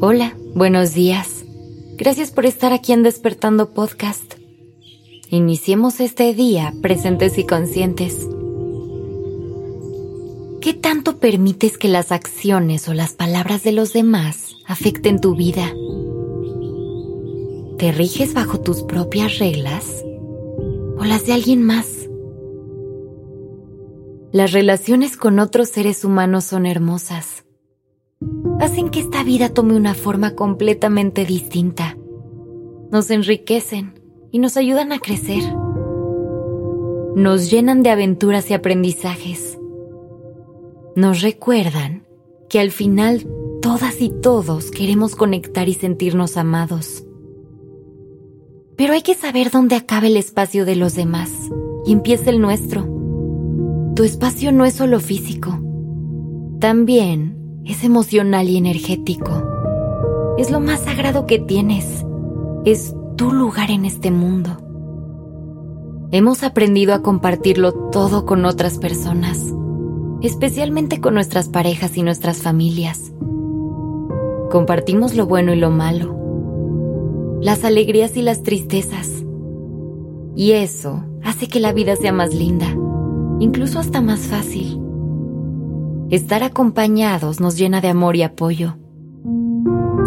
Hola, buenos días. Gracias por estar aquí en Despertando Podcast. Iniciemos este día presentes y conscientes. ¿Qué tanto permites que las acciones o las palabras de los demás afecten tu vida? ¿Te riges bajo tus propias reglas o las de alguien más? Las relaciones con otros seres humanos son hermosas hacen que esta vida tome una forma completamente distinta. Nos enriquecen y nos ayudan a crecer. Nos llenan de aventuras y aprendizajes. Nos recuerdan que al final todas y todos queremos conectar y sentirnos amados. Pero hay que saber dónde acaba el espacio de los demás y empieza el nuestro. Tu espacio no es solo físico, también es emocional y energético. Es lo más sagrado que tienes. Es tu lugar en este mundo. Hemos aprendido a compartirlo todo con otras personas, especialmente con nuestras parejas y nuestras familias. Compartimos lo bueno y lo malo, las alegrías y las tristezas. Y eso hace que la vida sea más linda, incluso hasta más fácil. Estar acompañados nos llena de amor y apoyo.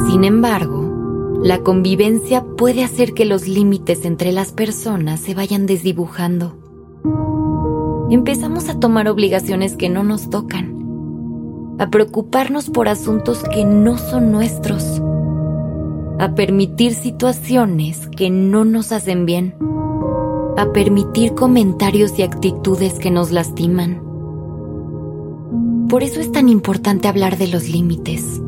Sin embargo, la convivencia puede hacer que los límites entre las personas se vayan desdibujando. Empezamos a tomar obligaciones que no nos tocan, a preocuparnos por asuntos que no son nuestros, a permitir situaciones que no nos hacen bien, a permitir comentarios y actitudes que nos lastiman por eso es tan importante hablar de los límites,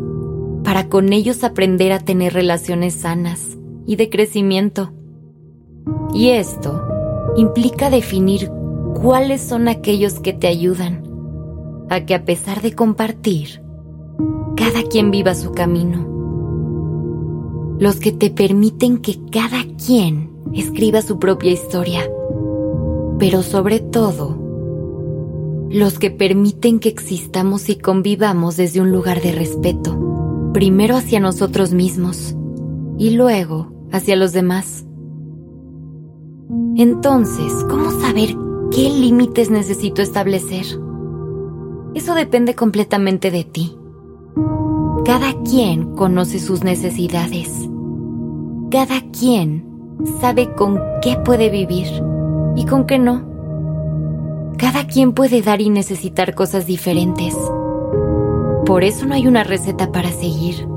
para con ellos aprender a tener relaciones sanas y de crecimiento. Y esto implica definir cuáles son aquellos que te ayudan a que a pesar de compartir, cada quien viva su camino. Los que te permiten que cada quien escriba su propia historia, pero sobre todo, los que permiten que existamos y convivamos desde un lugar de respeto, primero hacia nosotros mismos y luego hacia los demás. Entonces, ¿cómo saber qué límites necesito establecer? Eso depende completamente de ti. Cada quien conoce sus necesidades. Cada quien sabe con qué puede vivir y con qué no. Cada quien puede dar y necesitar cosas diferentes. Por eso no hay una receta para seguir,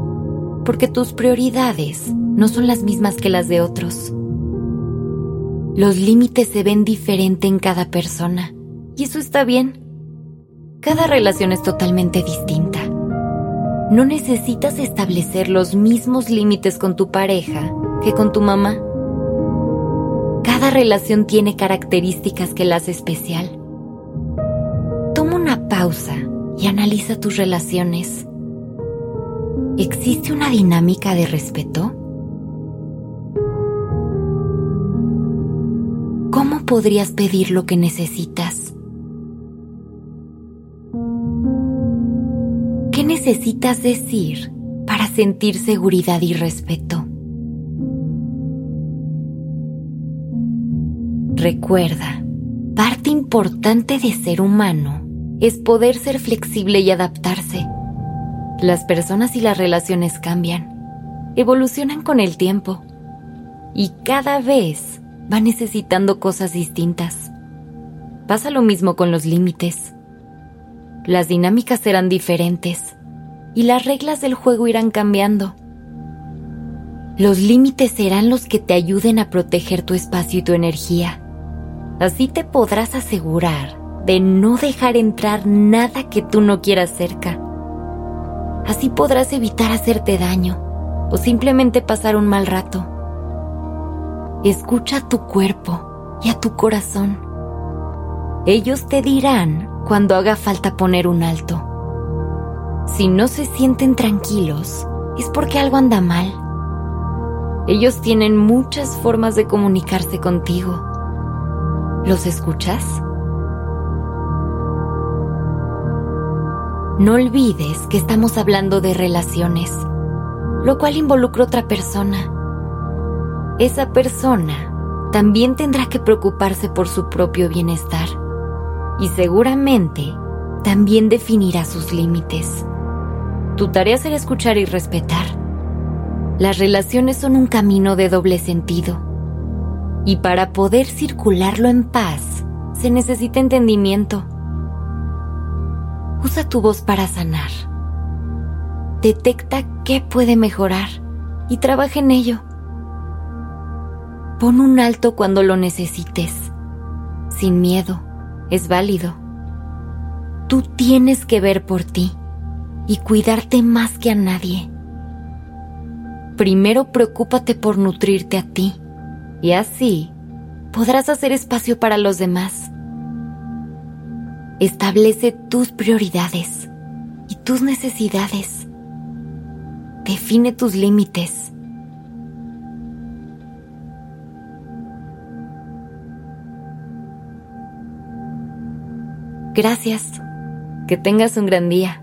porque tus prioridades no son las mismas que las de otros. Los límites se ven diferente en cada persona, y eso está bien. Cada relación es totalmente distinta. No necesitas establecer los mismos límites con tu pareja que con tu mamá. Cada relación tiene características que la hace especial pausa y analiza tus relaciones. ¿Existe una dinámica de respeto? ¿Cómo podrías pedir lo que necesitas? ¿Qué necesitas decir para sentir seguridad y respeto? Recuerda, parte importante de ser humano es poder ser flexible y adaptarse. Las personas y las relaciones cambian, evolucionan con el tiempo y cada vez va necesitando cosas distintas. Pasa lo mismo con los límites. Las dinámicas serán diferentes y las reglas del juego irán cambiando. Los límites serán los que te ayuden a proteger tu espacio y tu energía. Así te podrás asegurar de no dejar entrar nada que tú no quieras cerca. Así podrás evitar hacerte daño o simplemente pasar un mal rato. Escucha a tu cuerpo y a tu corazón. Ellos te dirán cuando haga falta poner un alto. Si no se sienten tranquilos, es porque algo anda mal. Ellos tienen muchas formas de comunicarse contigo. ¿Los escuchas? No olvides que estamos hablando de relaciones. lo cual involucra otra persona. Esa persona también tendrá que preocuparse por su propio bienestar y seguramente también definirá sus límites. Tu tarea será escuchar y respetar. Las relaciones son un camino de doble sentido y para poder circularlo en paz se necesita entendimiento. Usa tu voz para sanar. Detecta qué puede mejorar y trabaja en ello. Pon un alto cuando lo necesites. Sin miedo, es válido. Tú tienes que ver por ti y cuidarte más que a nadie. Primero preocúpate por nutrirte a ti y así podrás hacer espacio para los demás. Establece tus prioridades y tus necesidades. Define tus límites Gracias. Que tengas un gran día.